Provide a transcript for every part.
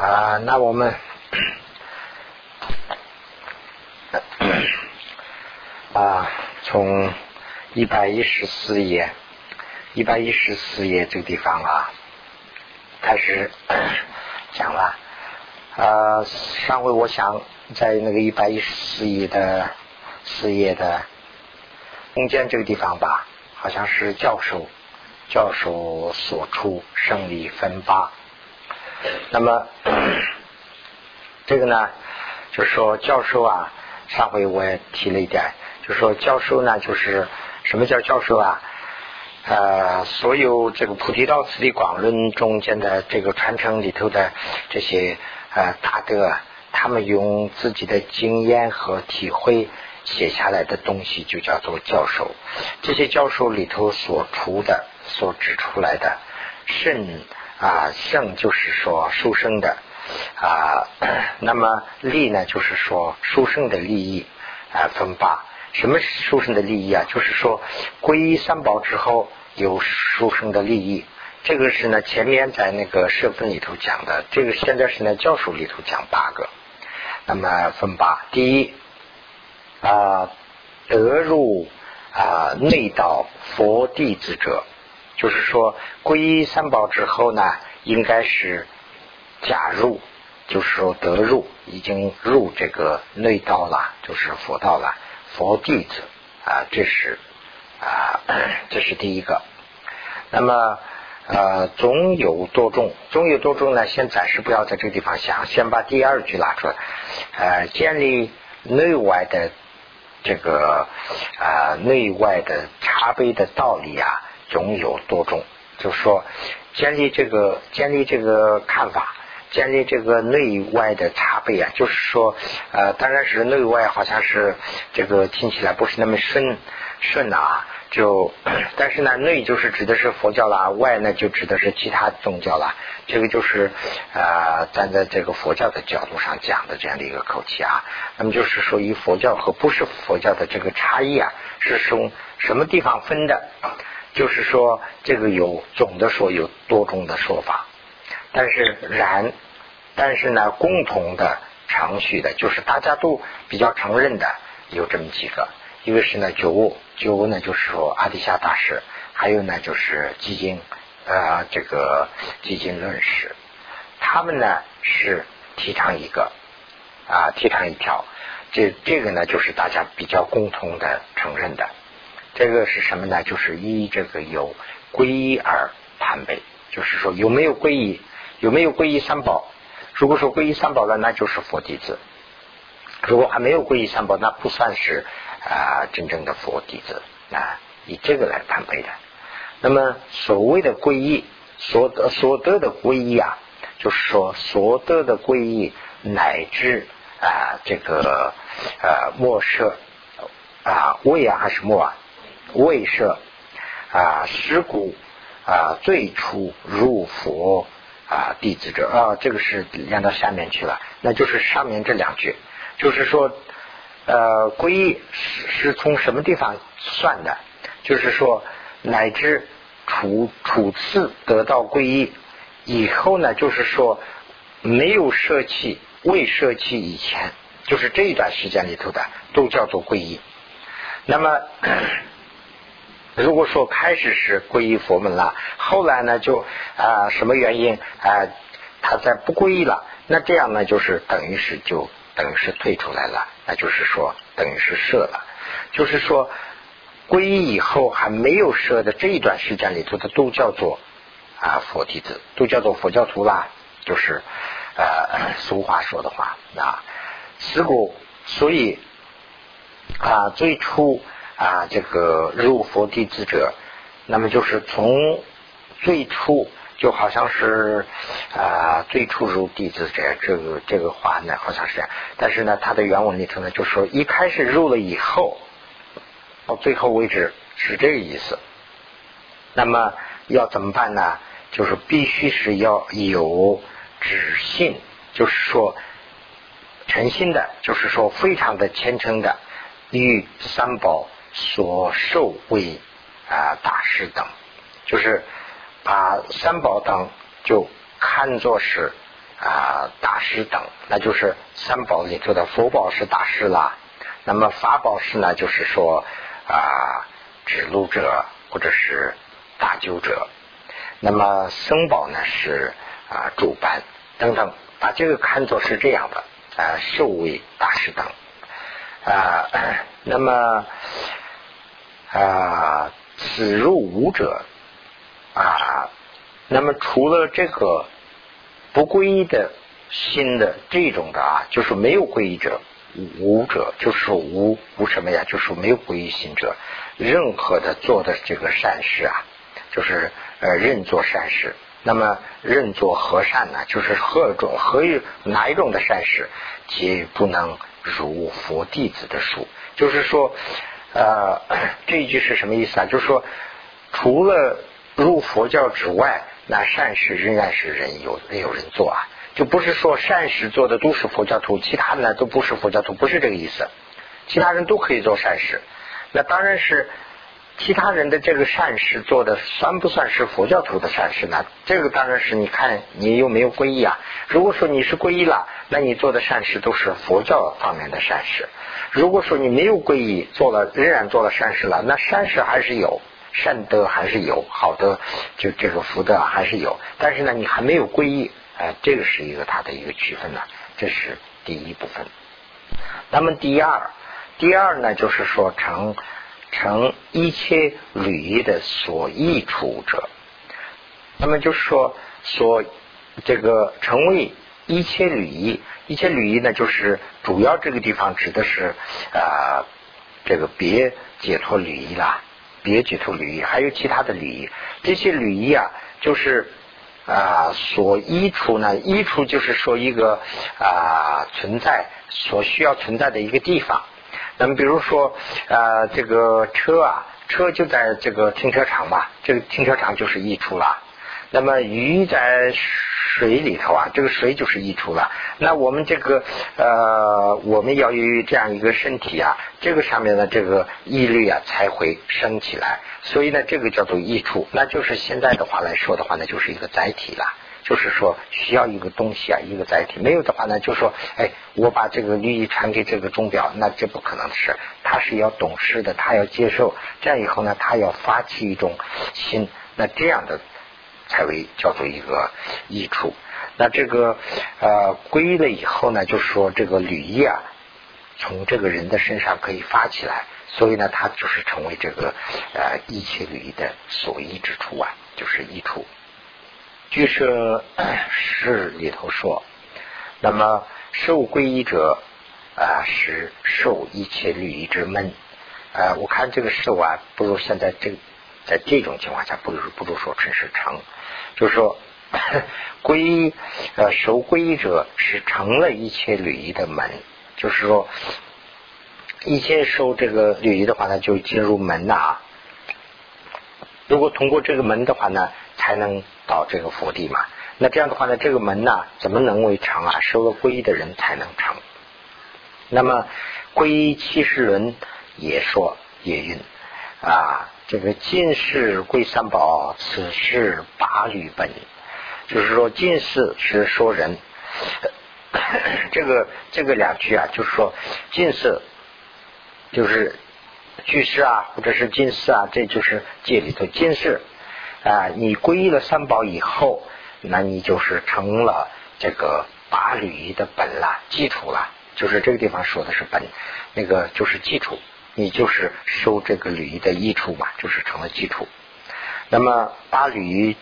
啊，那我们 啊，从一百一十四页，一百一十四页这个地方啊，开始 讲了。啊，上回我想在那个一百一十四页的四页的中间这个地方吧，好像是教授教授所出胜利分发。那么这个呢，就说教授啊，上回我也提了一点，就说教授呢，就是什么叫教授啊？呃，所有这个菩提道次第广论中间的这个传承里头的这些呃大德，他们用自己的经验和体会写下来的东西，就叫做教授。这些教授里头所出的、所指出来的甚。啊，圣就是说书生的啊，那么利呢，就是说书生的利益啊分八。什么书生的利益啊？就是说皈依三宝之后有书生的利益。这个是呢，前面在那个社分里头讲的，这个现在是呢教书里头讲八个。那么分八，第一啊，得入啊内道佛弟子者。就是说，皈依三宝之后呢，应该是假入，就是说得入，已经入这个内道了，就是佛道了，佛弟子啊，这是啊，这是第一个。那么呃，总有多重，总有多重呢？先暂时不要在这个地方想，先把第二句拿出来。呃，建立内外的这个啊，内外的茶杯的道理啊。总有多种，就是说建立这个建立这个看法，建立这个内外的差别啊，就是说呃，当然是内外好像是这个听起来不是那么顺顺的啊，就但是呢，内就是指的是佛教啦，外呢就指的是其他宗教啦，这个就是呃站在这个佛教的角度上讲的这样的一个口气啊，那么就是说以佛教和不是佛教的这个差异啊，是从什么地方分的？就是说，这个有总的说有多种的说法，但是然，但是呢，共同的程序的，就是大家都比较承认的，有这么几个。一个是呢九悟，九悟呢就是说阿底夏大师，还有呢就是基金，呃，这个基金论师，他们呢是提倡一个啊，提倡一条，这这个呢就是大家比较共同的承认的。这个是什么呢？就是依这个有皈依而判备，就是说有没有皈依，有没有皈依三宝。如果说皈依三宝了，那就是佛弟子；如果还没有皈依三宝，那不算是啊真正的佛弟子啊。以这个来判备的。那么所谓的皈依，所得所得的皈依啊，就是说所得的皈依乃至啊这个呃末舍啊位啊还是末啊？未设啊，尸骨啊，最初入佛啊，弟子者啊，这个是连到下面去了，那就是上面这两句，就是说呃，皈依是是从什么地方算的？就是说乃至初初次得到皈依以后呢，就是说没有舍弃，未舍弃以前，就是这一段时间里头的，都叫做皈依。那么。如果说开始是皈依佛门了，后来呢就啊什么原因啊他再不皈依了，那这样呢就是等于是就等于是退出来了，那就是说等于是设了，就是说皈依以后还没有设的这一段时间里头的都叫做啊佛弟子，都叫做佛教徒啦，就是呃俗话说的话啊，此故所以啊最初。啊，这个入佛弟子者，那么就是从最初就好像是啊，最初入弟子者，这个这个话呢，好像是这样。但是呢，它的原文里头呢，就说一开始入了以后，到最后为止是这个意思。那么要怎么办呢？就是必须是要有止信，就是说诚心的，就是说非常的虔诚的，与三宝。所受为啊大师等，就是把三宝等就看作是啊大师等，那就是三宝里头的佛宝是大师啦。那么法宝是呢，就是说啊指路者或者是大救者。那么僧宝呢是啊主班等等，把这个看作是这样的啊受为大师等啊。那么啊此入无者啊，那么除了这个不皈依的心的这种的啊，就是没有皈依者无者，就是无无什么呀？就是没有皈依心者，任何的做的这个善事啊，就是。呃，认做善事，那么认做和善呢？就是何种何一哪一种的善事，皆不能如佛弟子的数。就是说，呃，这一句是什么意思啊？就是说，除了入佛教之外，那善事仍然是人有有人做啊，就不是说善事做的都是佛教徒，其他的呢都不是佛教徒，不是这个意思。其他人都可以做善事，那当然是。其他人的这个善事做的算不算是佛教徒的善事呢？这个当然是你看你有没有皈依啊。如果说你是皈依了，那你做的善事都是佛教方面的善事。如果说你没有皈依，做了仍然做了善事了，那善事还是有，善德还是有，好的就这个福德还是有。但是呢，你还没有皈依，哎，这个是一个它的一个区分呢。这是第一部分。那么第二，第二呢，就是说成。成一切履仪的所益处者，那么就是说，所这个成为一切履仪，一切履仪呢，就是主要这个地方指的是啊，这个别解脱履仪啦，别解脱履仪，还有其他的履仪，这些履仪啊，就是啊所依处呢，依处就是说一个啊存在所需要存在的一个地方。那么，比如说，呃，这个车啊，车就在这个停车场嘛，这个停车场就是溢出了。那么鱼在水里头啊，这个水就是溢出了。那我们这个呃，我们要有这样一个身体啊，这个上面的这个毅力啊才会升起来。所以呢，这个叫做溢出，那就是现在的话来说的话呢，就是一个载体了。就是说需要一个东西啊，一个载体。没有的话呢，就说哎，我把这个利益传给这个钟表，那这不可能的事。他是要懂事的，他要接受。这样以后呢，他要发起一种心，那这样的才为叫做一个益处。那这个呃归了以后呢，就是说这个履意啊，从这个人的身上可以发起来，所以呢，他就是成为这个呃一切履的所依之处啊，就是益处。据说 诗里头说，那么受皈依者啊是受一切律仪之门啊。我看这个受啊，不如现在这在这种情况下，不如不如说成是成，就是说 皈依呃守皈依者是成了一切律仪的门，就是说一切受这个律仪的话呢，就进入门呐。如果通过这个门的话呢，才能。到这个佛地嘛，那这样的话呢，这个门呢，怎么能为成啊？收了皈依的人才能成。那么皈依七十轮也说也云啊，这个进士归三宝，此事八律本，就是说进士是说人，这个这个两句啊，就是说进士就是居士啊，或者是进士啊，这就是戒里头进士。啊，你皈依了三宝以后，那你就是成了这个八律的本了，基础了。就是这个地方说的是本，那个就是基础，你就是收这个律仪的益处嘛，就是成了基础。那么八律仪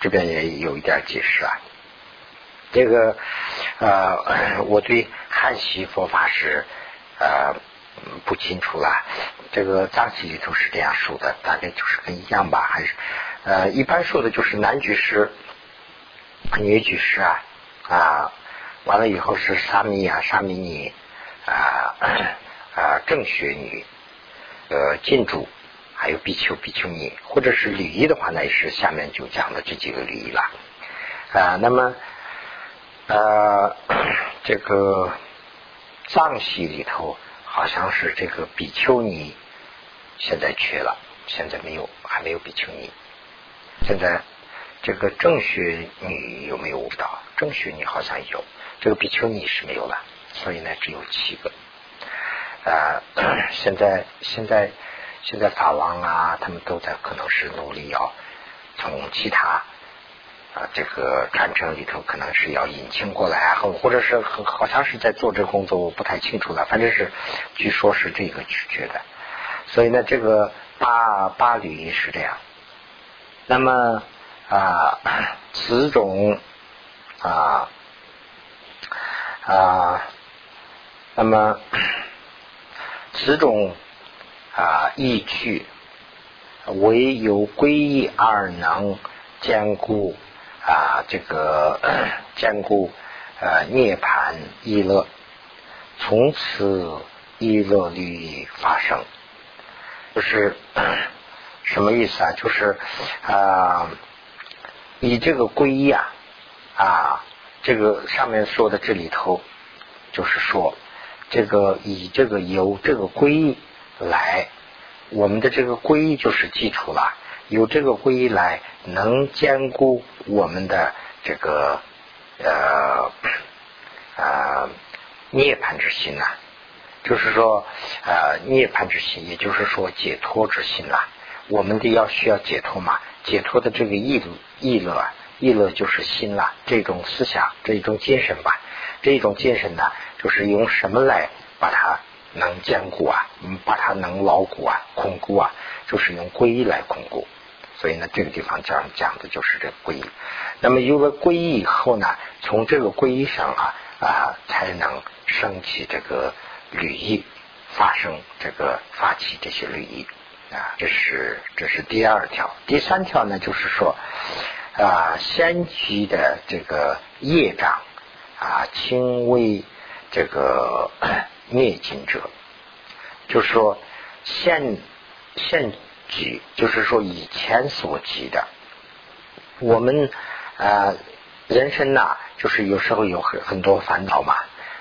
这边也有一点解释啊，这个呃，我对汉系佛法是呃不清楚了。这个藏系里头是这样说的，大概就是跟一样吧，还是？呃，一般说的就是男居士、女居士啊，啊，完了以后是沙弥啊、沙弥尼啊、啊正学女、呃进主，还有比丘、比丘尼，或者是礼仪的话呢，也是下面就讲的这几个礼仪了啊。那么呃，这个藏系里头好像是这个比丘尼现在缺了，现在没有，还没有比丘尼。现在这个正学女有没有悟到？正学女好像有，这个比丘尼是没有了，所以呢只有七个。啊，现在现在现在法王啊，他们都在可能是努力要从其他。啊，这个传承里头可能是要引进过来啊，或者是很好像是在做这工作，我不太清楚了。反正是据说是这个取决的，所以呢，这个八八缕是这样。那么啊，此种啊啊，那么此种啊意趣，唯有皈依而能兼顾。啊，这个兼顾呃涅盘意乐，从此意乐律发生，就是什么意思啊？就是啊，以这个皈依啊啊，这个上面说的这里头，就是说这个以这个由这个皈依来，我们的这个皈依就是基础了。有这个皈依来，能兼顾我们的这个呃呃涅槃之心呐，就是说呃涅槃之心，也就是说解脱之心啦。我们的要需要解脱嘛，解脱的这个意意乐啊，意乐就是心啦，这种思想，这种精神吧，这种精神呢，就是用什么来把它能坚固啊，把它能牢固啊，巩固啊，就是用皈依来巩固。所以呢，这个地方讲讲的就是这皈依。那么有了皈依以后呢，从这个皈依上啊啊，才能升起这个履意，发生这个发起这些履意啊。这是这是第二条。第三条呢，就是说啊，先期的这个业障啊，轻微这个 灭尽者，就是说现现。举就是说以前所及的，我们呃人生呐，就是有时候有很很多烦恼嘛，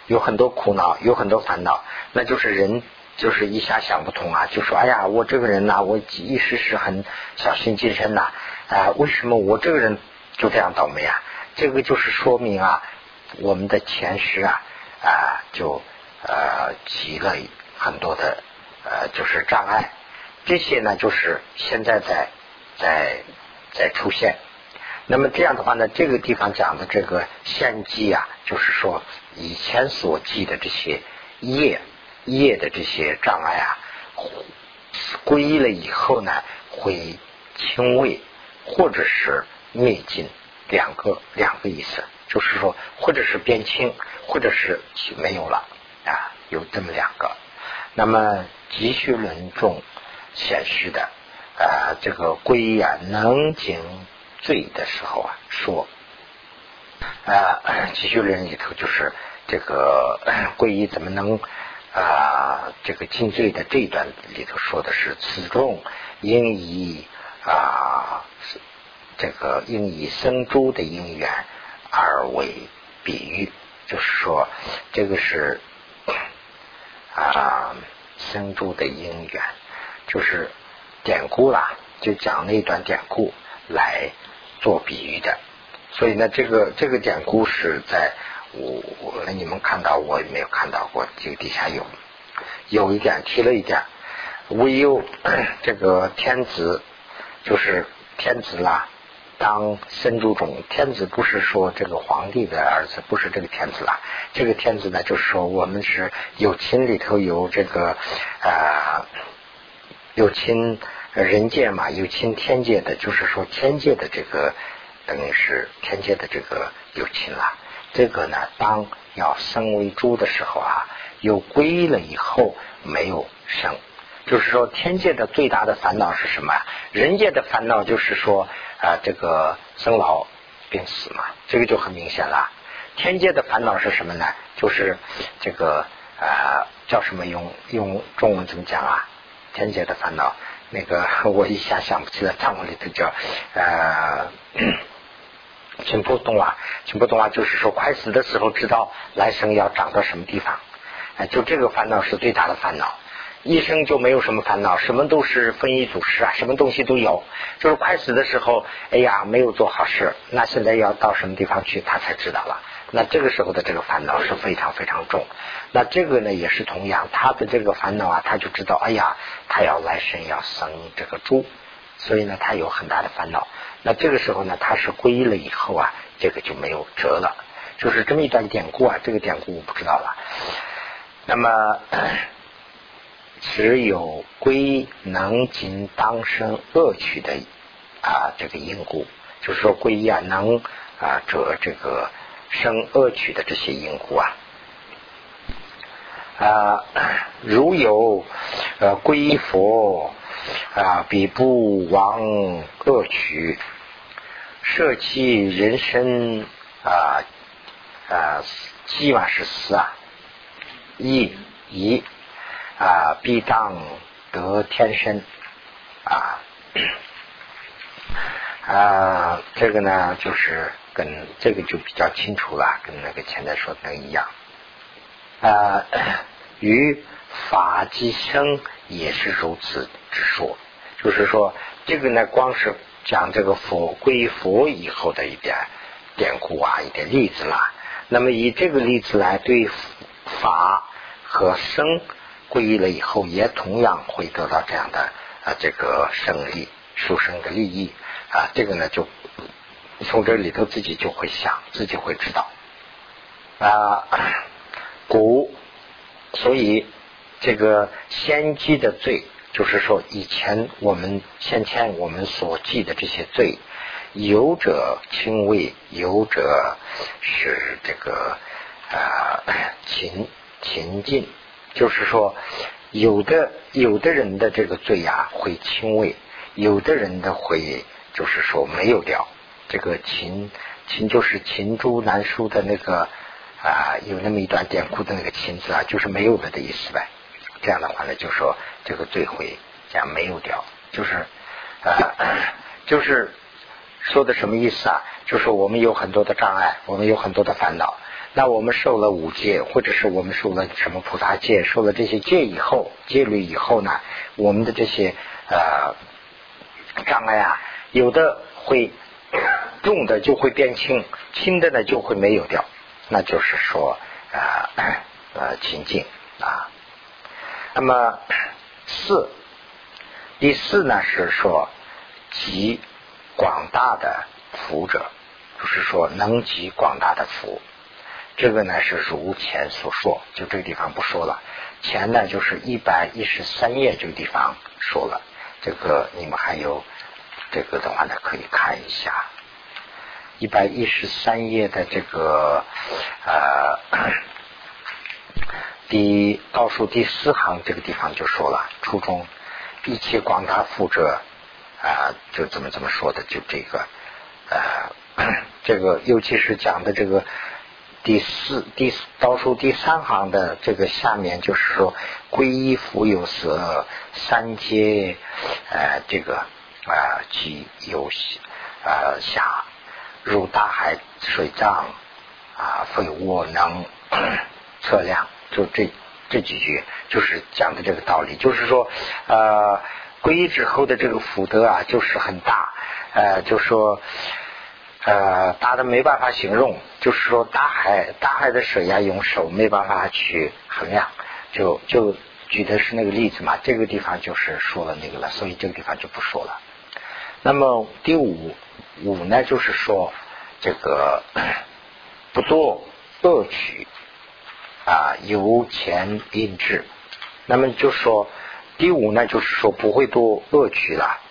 有很多苦恼，有很多烦恼，那就是人就是一下想不通啊，就说哎呀，我这个人呐，我一时是很小心谨慎呐，啊，为什么我这个人就这样倒霉啊？这个就是说明啊，我们的前世啊啊就呃积了很多的呃就是障碍。这些呢，就是现在在在在出现。那么这样的话呢，这个地方讲的这个献祭啊，就是说以前所记的这些业业的这些障碍啊，皈依了以后呢，会轻微或者是灭尽，两个两个意思，就是说或者是变轻，或者是没有了啊，有这么两个。那么急需轮重。显示的啊，这个皈依啊，能尽罪的时候啊，说啊，继续人里头就是这个 皈依怎么能啊，这个尽罪的这一段里头说的是此众应以啊，这个应以生猪的因缘而为比喻，就是说这个是啊，生猪的因缘。就是典故啦，就讲那段典故来做比喻的。所以呢，这个这个典故是在我我你们看到，我也没有看到过。这个底下有有一点提了一点，唯有 这个天子，就是天子啦，当生主种，天子不是说这个皇帝的儿子，不是这个天子啦。这个天子呢，就是说我们是有亲里头有这个啊。有亲人界嘛，有亲天界的，就是说天界的这个等于是天界的这个有亲了。这个呢，当要生为猪的时候啊，有归了以后没有生，就是说天界的最大的烦恼是什么？人界的烦恼就是说啊，这个生老病死嘛，这个就很明显了。天界的烦恼是什么呢？就是这个啊，叫什么？用用中文怎么讲啊？天界的烦恼，那个 我一下想不起来，藏文里头叫呃，请不动啊，请不动啊，就是说快死的时候知道来生要长到什么地方，哎，就这个烦恼是最大的烦恼。一生就没有什么烦恼，什么都是丰衣足食啊，什么东西都有。就是快死的时候，哎呀，没有做好事，那现在要到什么地方去，他才知道了。那这个时候的这个烦恼是非常非常重。那这个呢，也是同样，他的这个烦恼啊，他就知道，哎呀，他要来生要生这个猪，所以呢，他有很大的烦恼。那这个时候呢，他是皈依了以后啊，这个就没有辙了。就是这么一段典故啊，这个典故我不知道了。那么。只有归能尽当生恶趣的啊，这个因故，就是说归啊能啊这这个生恶趣的这些因故啊啊，如有呃归佛啊，彼不亡恶趣，舍弃人身啊啊，希望是死啊，一一。啊，必当得天身啊啊，这个呢，就是跟这个就比较清楚了，跟那个前面说的一样啊。与法即生也是如此之说，就是说这个呢，光是讲这个佛归佛以后的一点典故啊，一点例子啦。那么以这个例子来对法和生。皈依了以后，也同样会得到这样的啊这个胜利、殊胜的利益啊。这个呢，就从这里头自己就会想，自己会知道啊。古所以这个先记的罪，就是说以前我们先前我们所记的这些罪，有者轻微，有者是这个啊勤勤进。就是说，有的有的人的这个罪呀会轻微，有的人的会就是说没有掉。这个秦秦就是秦珠难书的那个啊，有那么一段典故的那个秦字啊，就是没有了的意思呗。这样的话呢，就说这个罪会讲没有掉，就是啊，就是说的什么意思啊？就是我们有很多的障碍，我们有很多的烦恼。那我们受了五戒，或者是我们受了什么菩萨戒，受了这些戒以后，戒律以后呢，我们的这些呃障碍啊，有的会重的就会变轻，轻的呢就会没有掉，那就是说啊呃清净啊。那么四第四呢是说集广大的福者，就是说能集广大的福。这个呢是如前所说，就这个地方不说了。前呢就是一百一十三页这个地方说了，这个你们还有这个的话呢可以看一下，一百一十三页的这个呃第倒数第四行这个地方就说了，初中一切广大富者啊，就怎么怎么说的，就这个呃 这个尤其是讲的这个。第四第四倒数第三行的这个下面就是说，皈依福有色三阶，呃，这个啊，即有呃下入大海水藏啊，非我能测量。就这这几句，就是讲的这个道理。就是说，呃，皈依之后的这个福德啊，就是很大。呃，就说。呃，大的没办法形容，就是说大海，大海的水呀，用手没办法去衡量，就就举的是那个例子嘛。这个地方就是说了那个了，所以这个地方就不说了。那么第五五呢，就是说这个 不做恶取啊，由钱因智。那么就说第五呢，就是说不会多恶取了。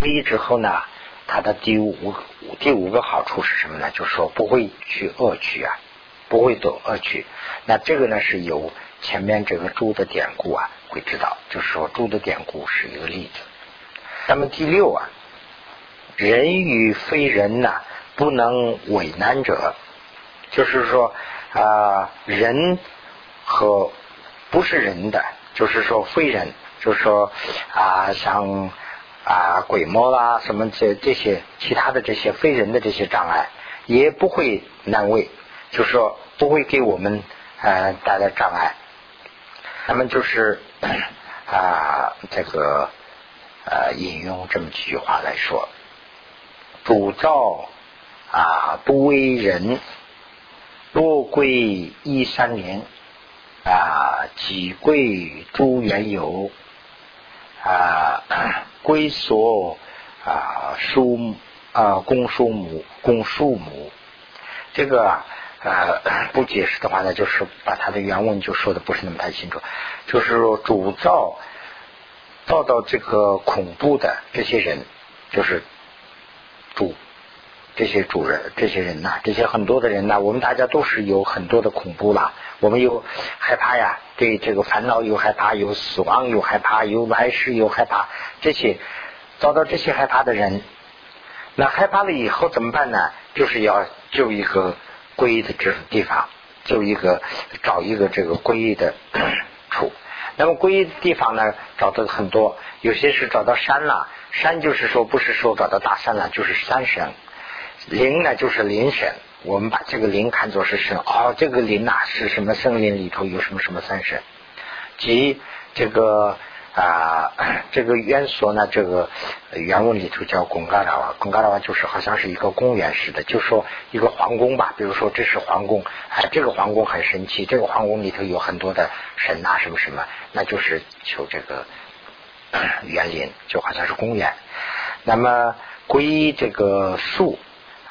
皈依之后呢？它的第五第五个好处是什么呢？就是说不会去恶趣啊，不会走恶趣。那这个呢是由前面这个猪的典故啊会知道，就是说猪的典故是一个例子。那么第六啊，人与非人呐不能为难者，就是说啊人和不是人的，就是说非人，就是说啊像。啊，鬼魔啦，什么这这些其他的这些非人的这些障碍，也不会难为，就是说不会给我们呃带来障碍。那么就是啊这个呃引用这么几句话来说：主造啊不为人，若归一三年啊几贵诸缘由啊归所啊叔啊公叔母公叔母这个。呃，不解释的话呢，就是把他的原文就说的不是那么太清楚。就是说，主造造到这个恐怖的这些人，就是主这些主人这些人呐，这些很多的人呐，我们大家都是有很多的恐怖啦。我们有害怕呀，对这个烦恼有害怕，有死亡有害怕，有来世有害怕。这些遭到这些害怕的人，那害怕了以后怎么办呢？就是要救一个。皈依的这种地方，就一个找一个这个皈依的 处。那么皈依的地方呢，找到很多，有些是找到山了，山就是说不是说找到大山了，就是山神。林呢就是林神，我们把这个林看作是神。哦，这个林呐是什么森林里头有什么什么三神，即这个。啊，这个渊所呢，这个原文里头叫贡嘎拉瓦，贡嘎拉瓦就是好像是一个公园似的，就说一个皇宫吧。比如说这是皇宫，哎，这个皇宫很神奇，这个皇宫里头有很多的神啊，什么什么，那就是求这个 园林，就好像是公园。那么归这个树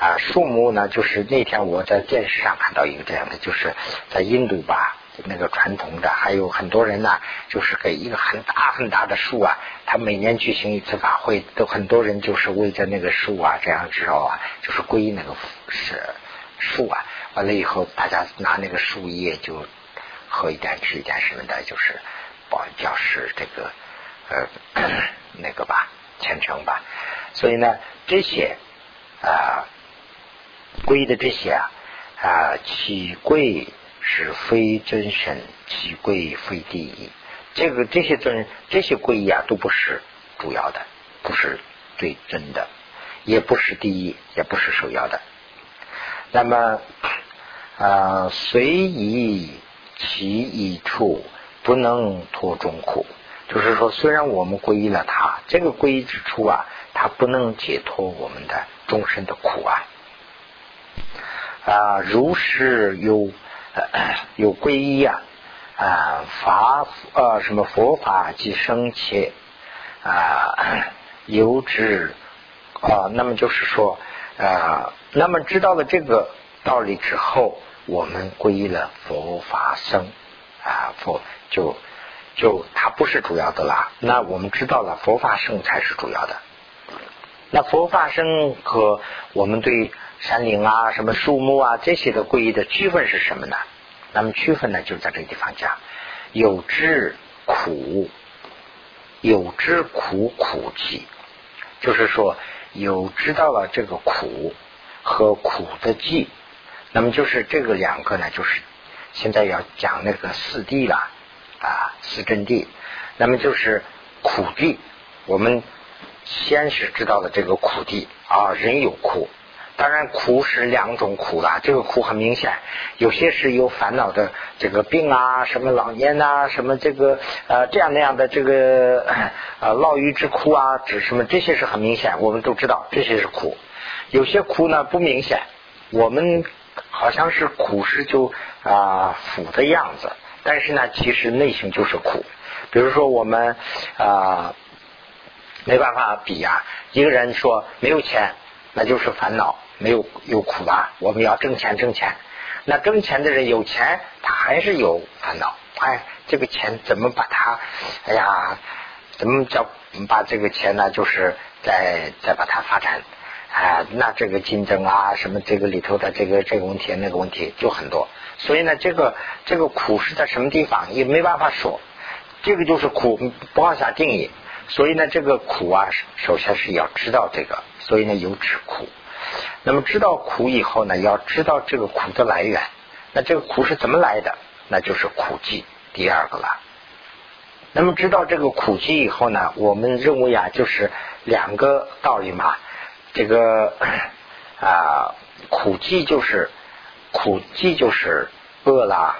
啊，树木呢，就是那天我在电视上看到一个这样的，就是在印度吧。那个传统的还有很多人呢，就是给一个很大很大的树啊，他每年举行一次法会，都很多人就是围着那个树啊，这样之后啊，就是皈那个是树啊。完了以后，大家拿那个树叶就喝一点吃一点什么的，就是保表示这个呃 那个吧虔诚吧。所以呢，这些啊归的这些啊啊起贵。是非真神，其贵非第一。这个这些尊这些贵啊，都不是主要的，不是最真的，也不是第一，也不是首要的。那么啊，随以其一处，不能脱众苦。就是说，虽然我们皈依了他，这个皈依之处啊，他不能解脱我们的终身的苦啊。啊，如是有。有皈依啊啊法呃什么佛法即生切啊由之啊那么就是说啊那么知道了这个道理之后，我们皈依了佛法生啊佛就就它不是主要的啦。那我们知道了佛法生才是主要的。那佛法生和我们对。山林啊，什么树木啊，这些的皈依的区分是什么呢？那么区分呢，就在这个地方讲，有知苦，有知苦苦记，就是说有知道了这个苦和苦的记，那么就是这个两个呢，就是现在要讲那个四谛了啊，四真谛，那么就是苦谛，我们先是知道了这个苦谛啊，人有苦。当然，苦是两种苦啦。这个苦很明显，有些是有烦恼的，这个病啊，什么老年呐，什么这个呃这样那样的这个呃牢狱之苦啊，指什么这些是很明显，我们都知道这些是苦。有些苦呢不明显，我们好像是苦是就啊苦的样子，但是呢，其实内心就是苦。比如说我们啊没办法比呀，一个人说没有钱，那就是烦恼。没有有苦吧？我们要挣钱挣钱，那挣钱的人有钱，他还是有烦恼。哎，这个钱怎么把它？哎呀，怎么叫把这个钱呢？就是再再把它发展。哎，那这个竞争啊，什么这个里头的这个这个问题那个问题就很多。所以呢，这个这个苦是在什么地方也没办法说。这个就是苦，不好下定义。所以呢，这个苦啊，首先是要知道这个。所以呢，有止苦。那么知道苦以后呢，要知道这个苦的来源。那这个苦是怎么来的？那就是苦寂，第二个了。那么知道这个苦寂以后呢，我们认为啊，就是两个道理嘛。这个啊，苦寂就是苦寂就是饿啦。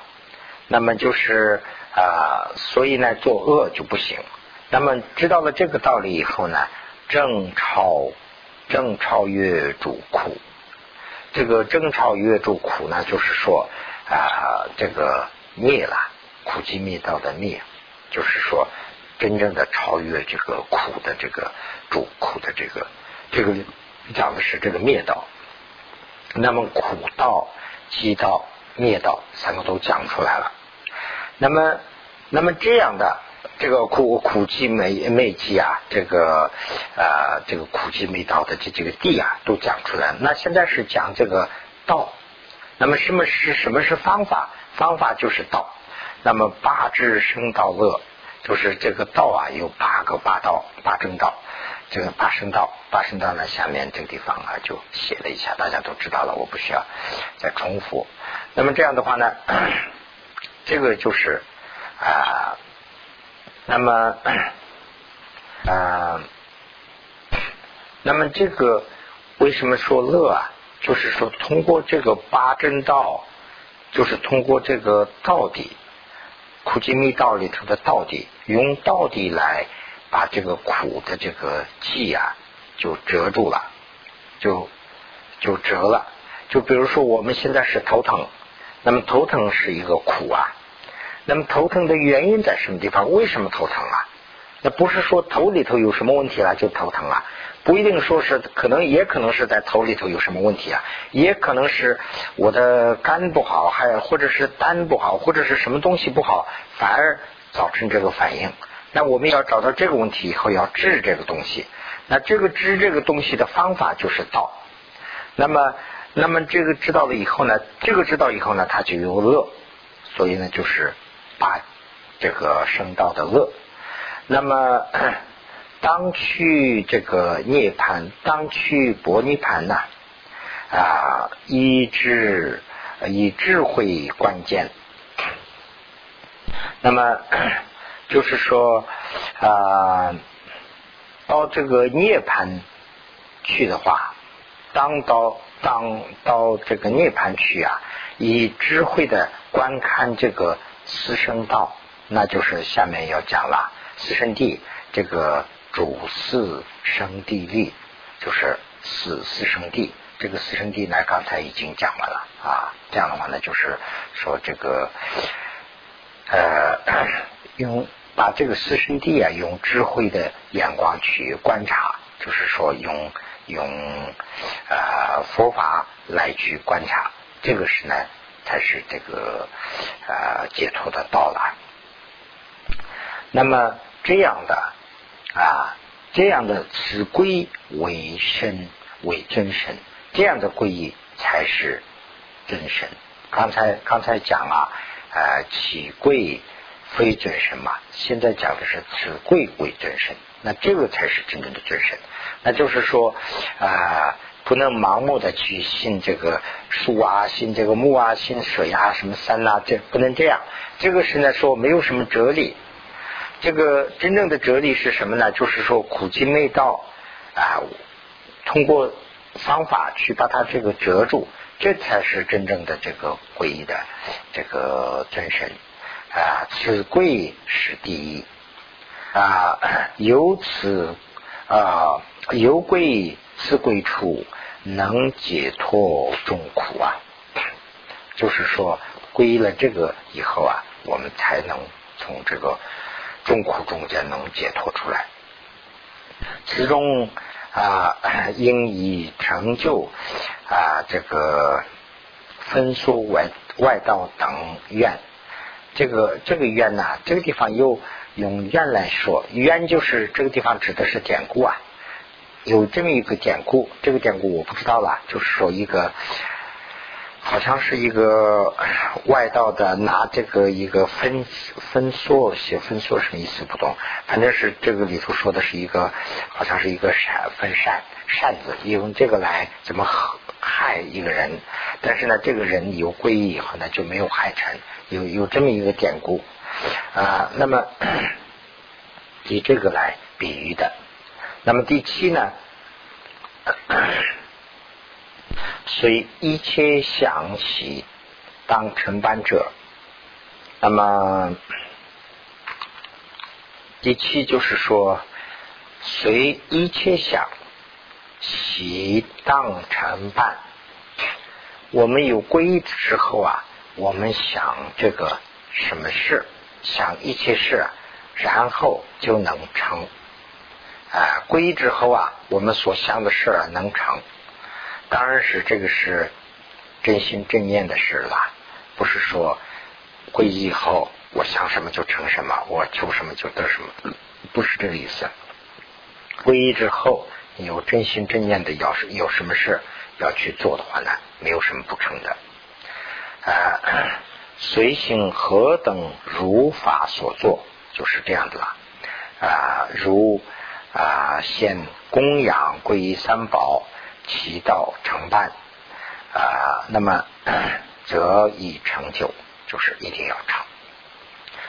那么就是啊，所以呢，做恶就不行。那么知道了这个道理以后呢，正超正超越主苦。这个正超越主苦呢，就是说啊，这个灭了苦集灭道的灭，就是说真正的超越这个苦的这个主苦的这个这个讲的是这个灭道。那么苦道、集道、灭道三个都讲出来了。那么，那么这样的这个苦苦集没没集啊，这个呃这个苦集没道的这这个地啊，都讲出来。那现在是讲这个道。那么什么是什么是方法？方法就是道。那么八智生道乐，就是这个道啊，有八个八道八正道。这个八声道，八声道呢，下面这个地方啊，就写了一下，大家都知道了，我不需要再重复。那么这样的话呢？这个就是啊，那么 啊，那么这个为什么说乐啊？就是说通过这个八正道，就是通过这个道底，苦集密道里头的道底，用道底来把这个苦的这个气啊，就遮住了，就就折了。就比如说我们现在是头疼。那么头疼是一个苦啊，那么头疼的原因在什么地方？为什么头疼啊？那不是说头里头有什么问题了就头疼啊？不一定说是，可能也可能是在头里头有什么问题啊？也可能是我的肝不好，还或者是肝不好，或者是什么东西不好，反而造成这个反应。那我们要找到这个问题以后，要治这个东西。那这个治这个东西的方法就是道。那么。那么这个知道了以后呢，这个知道以后呢，他就有乐，所以呢，就是把这个生道的恶。那么当去这个涅盘，当去薄涅盘呢，啊，以智以智慧关键。那么就是说啊，到这个涅盘去的话，当到。当到这个涅盘去啊，以智慧的观看这个四生道，那就是下面要讲了四生地这个主四生地利，就是四四生地。这个四生地呢，刚才已经讲完了啊。这样的话呢，就是说这个呃，用把这个四生地啊，用智慧的眼光去观察，就是说用。用呃佛法来去观察，这个是呢，才是这个啊解脱的到来。那么这样的啊，这样的此归为身为真身，这样的皈依才是真身。刚才刚才讲啊，呃，起贵非真身嘛，现在讲的是此贵为真身，那这个才是真正的真身。那就是说啊，不能盲目的去信这个树啊，信这个木啊，信水啊，什么山啊，这不能这样。这个是呢说没有什么哲理。这个真正的哲理是什么呢？就是说苦尽昧道啊，通过方法去把它这个折住，这才是真正的这个皈依的这个真神啊。此贵是第一啊，由此啊。由归此归处，能解脱众苦啊！就是说，归了这个以后啊，我们才能从这个众苦中间能解脱出来。其中啊，应以成就啊这个分疏外外道等愿。这个这个愿呢，这个地方又用愿来说，愿就是这个地方指的是典故啊。有这么一个典故，这个典故我不知道了，就是说一个，好像是一个外道的拿这个一个分分缩写分缩什么意思不懂，反正是这个里头说的是一个，好像是一个扇分扇扇子，用这个来怎么害一个人，但是呢，这个人有皈依以后呢就没有害成，有有这么一个典故啊，那么 以这个来比喻的。那么第七呢？随一切想起当承办者。那么第七就是说，随一切想，起当承伴。我们有皈依之后啊，我们想这个什么事，想一切事，然后就能成。啊，皈依之后啊，我们所想的事儿能成，当然是这个是真心正念的事了，不是说皈依以后我想什么就成什么，我求什么就得什么，不是这个意思。皈依之后，你有真心正念的，要是有什么事要去做的话呢，没有什么不成的。啊，随行何等如法所做，就是这样的了。啊，如。啊，现供养皈依三宝，祈祷成办啊，那么 则已成就，就是一定要成。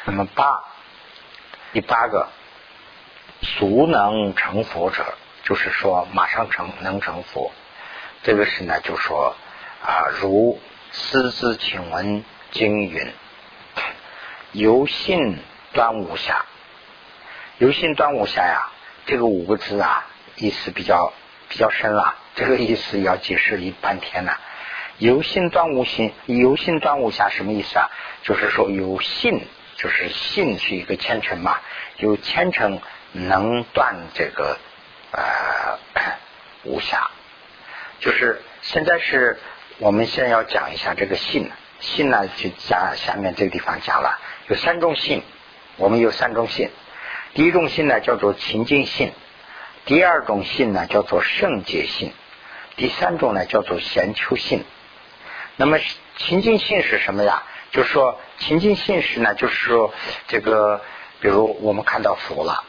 那么八第八个，俗能成佛者，就是说马上成能成佛。这个是呢，就说啊，如私自请闻经云，由信端午下，由信端午下呀。这个五个字啊，意思比较比较深了。这个意思要解释一半天呢。由心断无心，由心断无暇什么意思啊？就是说有信，就是信是一个虔诚嘛，有虔诚能断这个呃 无暇。就是现在是我们先要讲一下这个信，信呢就加下面这个地方讲了，有三种信，我们有三种信。第一种信呢叫做清净信，第二种信呢叫做圣洁信，第三种呢叫做贤求信。那么清净信是什么呀？就是说清净信是呢，就是说这个，比如我们看到佛了，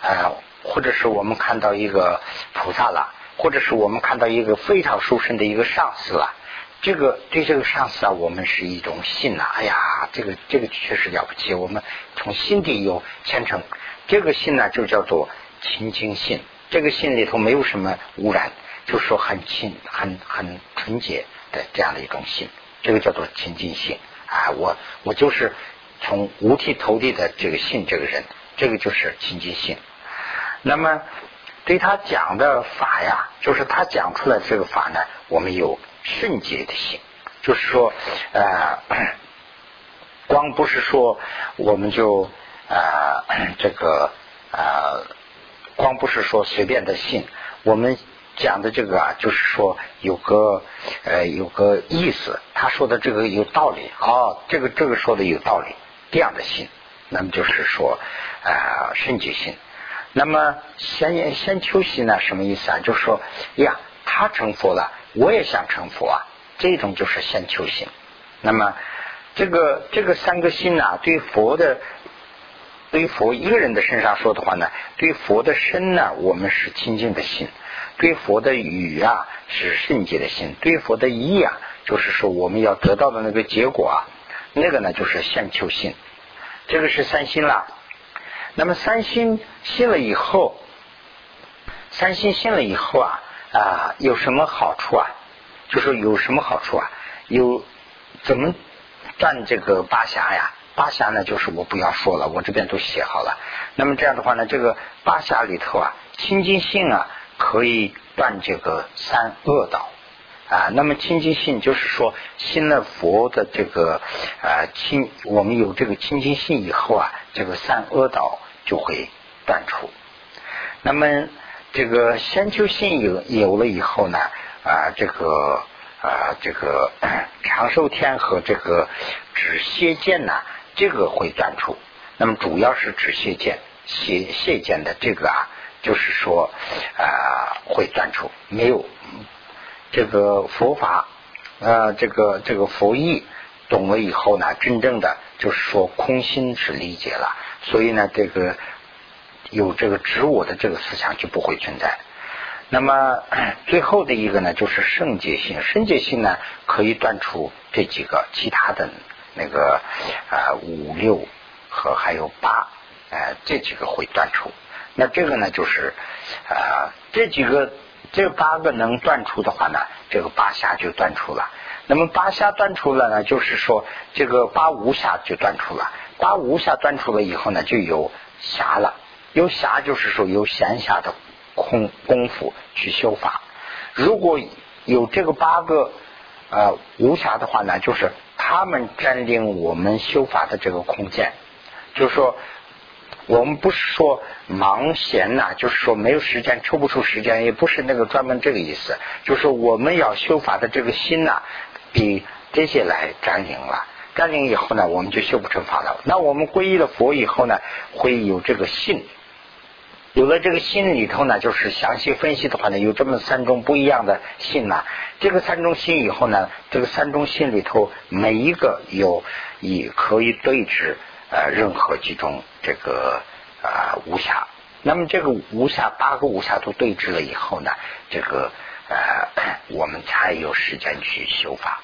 呃，或者是我们看到一个菩萨了，或者是我们看到一个非常殊胜的一个上司了。这个对这个上司啊，我们是一种信呐。哎呀，这个这个确实了不起，我们从心底有虔诚。这个信呢，就叫做清净信。这个信里头没有什么污染，就说很清、很很纯洁的这样的一种信。这个叫做清净信啊。我我就是从五体投地的这个信，这个人，这个就是清净信。那么对他讲的法呀，就是他讲出来这个法呢，我们有。圣洁的心，就是说，呃，光不是说我们就呃 这个呃，光不是说随便的信，我们讲的这个啊，就是说有个呃有个意思，他说的这个有道理，哦，这个这个说的有道理，这样的信，那么就是说呃圣洁心。那么先先求息呢，什么意思啊？就是说呀，他成佛了。我也想成佛啊，这种就是先求心。那么，这个这个三个心啊，对佛的，对佛一个人的身上说的话呢，对佛的身呢，我们是清净的心；对佛的语啊，是圣洁的心；对佛的意啊，就是说我们要得到的那个结果啊，那个呢就是先求心。这个是三心了。那么三心信了以后，三心信了以后啊。啊，有什么好处啊？就是有什么好处啊？有怎么断这个八侠呀？八侠呢，就是我不要说了，我这边都写好了。那么这样的话呢，这个八侠里头啊，清净性啊，可以断这个三恶道啊。那么清净性就是说，信了佛的这个啊清，我们有这个清净性以后啊，这个三恶道就会断除。那么。这个先求性有有了以后呢，啊，这个啊，这个 长寿天和这个止泻剑呢，这个会断除。那么主要是止泻剑、泻泻剑的这个啊，就是说啊，会断除。没有这个佛法，呃，这个这个佛义懂了以后呢，真正的就是说空心是理解了，所以呢，这个。有这个执我的这个思想就不会存在。那么 最后的一个呢，就是圣洁性。圣洁性呢，可以断除这几个其他的那个啊五六和还有八，呃这几个会断除。那这个呢，就是啊这几个这八个能断除的话呢，这个八下就断除了。那么八下断除了呢，就是说这个八无下就断除了。八无下断除了以后呢，就有。暇了。有暇就是说有闲暇的空功夫去修法。如果有这个八个呃无暇的话呢，就是他们占领我们修法的这个空间。就是说，我们不是说忙闲呐，就是说没有时间抽不出时间，也不是那个专门这个意思。就是我们要修法的这个心呐，比这些来占领了。占领以后呢，我们就修不成法了。那我们皈依了佛以后呢，会有这个信。有了这个心里头呢，就是详细分析的话呢，有这么三种不一样的心呐。这个三种心以后呢，这个三种心里头每一个有以可以对治呃任何几种这个啊无暇。那么这个无暇八个无暇都对治了以后呢，这个呃我们才有时间去修法。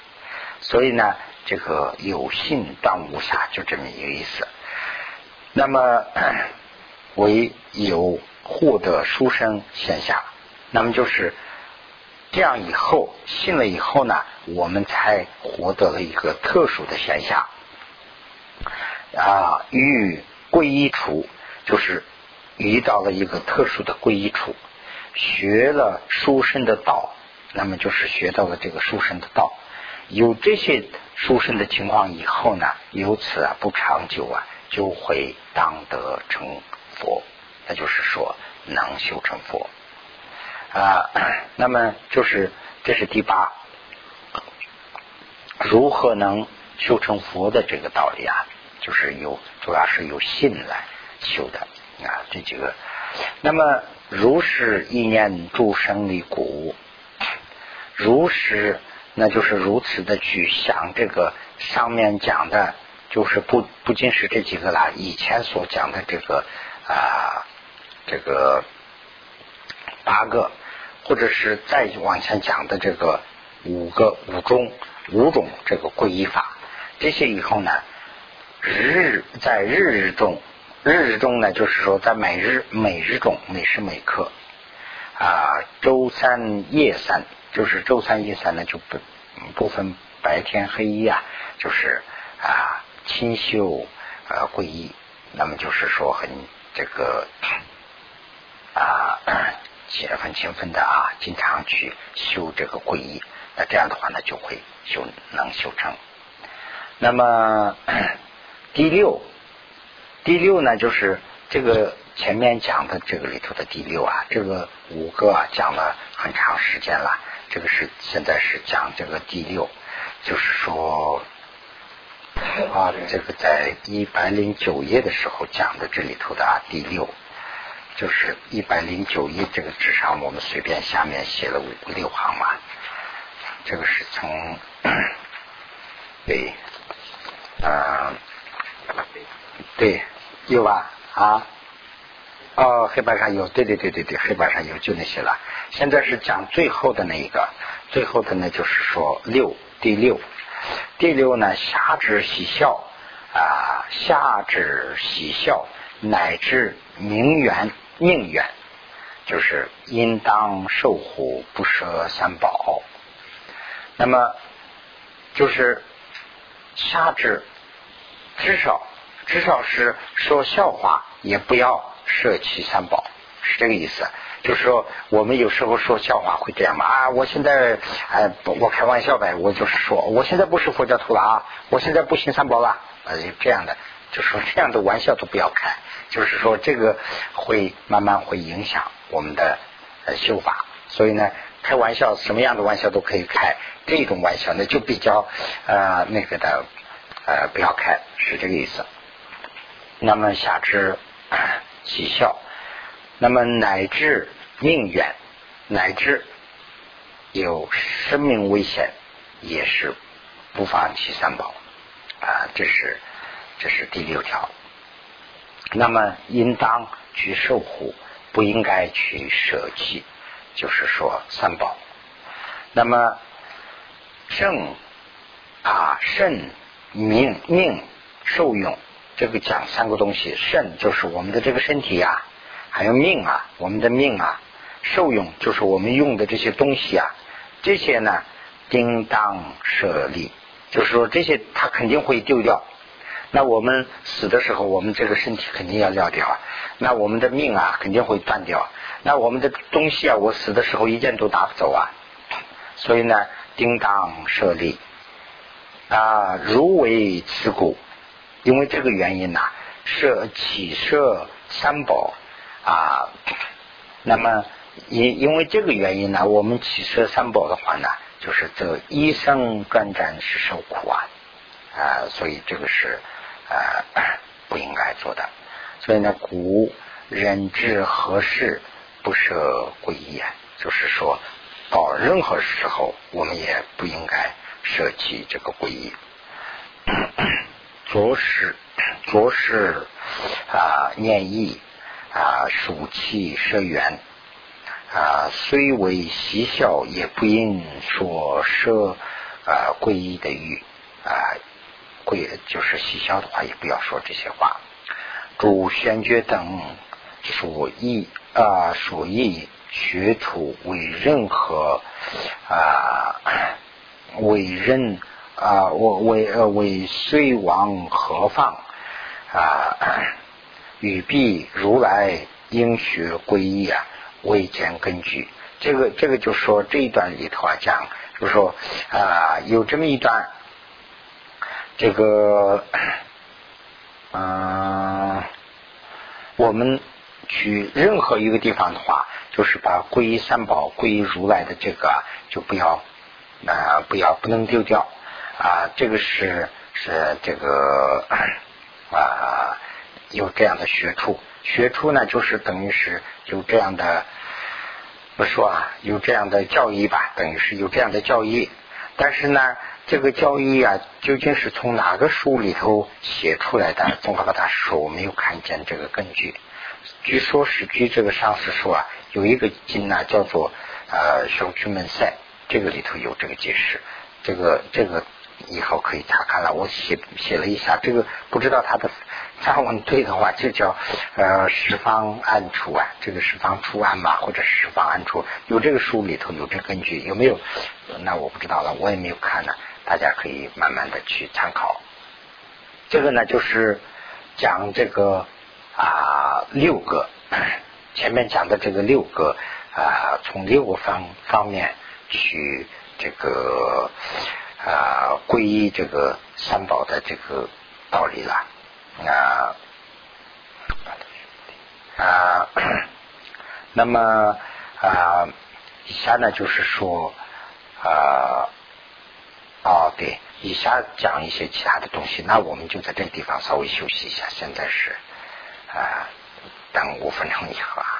所以呢，这个有信当无暇就这么一个意思。那么。为有获得书生现象，那么就是这样以后信了以后呢，我们才获得了一个特殊的现象啊，遇皈依处，就是遇到了一个特殊的皈依处，学了书生的道，那么就是学到了这个书生的道，有这些书生的情况以后呢，由此啊不长久啊，就会当得成。佛，那就是说能修成佛啊。那么就是这是第八，如何能修成佛的这个道理啊？就是有主要是由信来修的啊。这几个，那么如是意念诸生离故，如是那就是如此的去想这个上面讲的，就是不不仅是这几个啦，以前所讲的这个。啊，这个八个，或者是再往前讲的这个五个五中五种这个皈依法，这些以后呢，日在日日中，日日中呢，就是说在每日每日中每时每刻啊，周三夜三，就是周三夜三呢就不不分白天黑夜啊，就是啊清修呃皈依，那么就是说很。这个啊，很勤奋的啊，经常去修这个皈依，那这样的话呢，就会修能修成。那么 第六，第六呢，就是这个前面讲的这个里头的第六啊，这个五个讲了很长时间了，这个是现在是讲这个第六，就是说。啊，这个在一百零九页的时候讲的这里头的啊，第六就是一百零九页这个纸上，我们随便下面写了五六行嘛。这个是从对，嗯，对，有吧？啊，哦，黑板上有，对对对对对，黑板上有，就那些了。现在是讲最后的那一个，最后的呢就是说六，第六。第六呢，下至喜笑啊，下至喜笑，乃至名缘命缘，就是应当受护不舍三宝。那么就是下至至少至少是说笑话，也不要舍弃三宝，是这个意思。就是说，我们有时候说笑话会这样嘛啊！我现在哎，我开玩笑呗，我就是说，我现在不是佛教徒了啊，我现在不信三宝了，呃，这样的，就说这样的玩笑都不要开，就是说这个会慢慢会影响我们的呃修法，所以呢，开玩笑什么样的玩笑都可以开，这种玩笑呢就比较呃那个的呃不要开，是这个意思。那么下之喜笑。那么乃至命远，乃至有生命危险，也是不放弃三宝啊！这是这是第六条。那么应当去守护，不应该去舍弃，就是说三宝。那么正啊肾命命受用，这个讲三个东西，肾就是我们的这个身体呀。还有命啊，我们的命啊，受用就是我们用的这些东西啊，这些呢，应当舍利，就是说这些他肯定会丢掉。那我们死的时候，我们这个身体肯定要撂掉，那我们的命啊肯定会断掉。那我们的东西啊，我死的时候一件都拿不走啊。所以呢，叮当舍利啊，如为此故，因为这个原因呐，舍起舍三宝啊。那么因因为这个原因呢，我们起舍三宝的话呢，就是这一生转战是受苦啊啊，所以这个是。啊，不应该做的。所以呢，古人之何事不舍皈依啊？就是说到任何时候，我们也不应该舍弃这个皈依。着实，着实啊，念意啊，数气舍缘啊，虽为嬉笑，也不应说舍啊皈依的欲啊。会就是嬉笑的话，也不要说这些话。主玄觉等属意啊，属意学处为任何啊，为任啊，我为呃为虽往何方啊？与必如来应学归依啊，未见根据。这个这个就说这一段里头啊讲，就说啊有这么一段。这个，嗯，我们去任何一个地方的话，就是把皈依三宝、皈依如来的这个，就不要啊，不要不能丢掉啊。这个是是这个，有这样的学处，学处呢，就是等于是有这样的，不说啊，有这样的教义吧，等于是有这样的教义，但是呢。这个教义啊，究竟是从哪个书里头写出来的？宗喀巴大师说我没有看见这个根据。据说是据这个上师说啊，有一个经呢叫做呃《小居门赛》，这个里头有这个解释。这个这个以后可以查看了。我写写了一下，这个不知道他的藏文对的话，就叫呃十方案处啊，这个十方出案嘛，或者十方案处，有这个书里头有这根据，有没有？那我不知道了，我也没有看呢。大家可以慢慢的去参考，这个呢就是讲这个啊六个前面讲的这个六个啊从六个方方面去这个啊皈依这个三宝的这个道理了啊啊 那么啊以下呢就是说啊。哦，对，以下讲一些其他的东西，那我们就在这个地方稍微休息一下。现在是啊，等五分钟以后啊。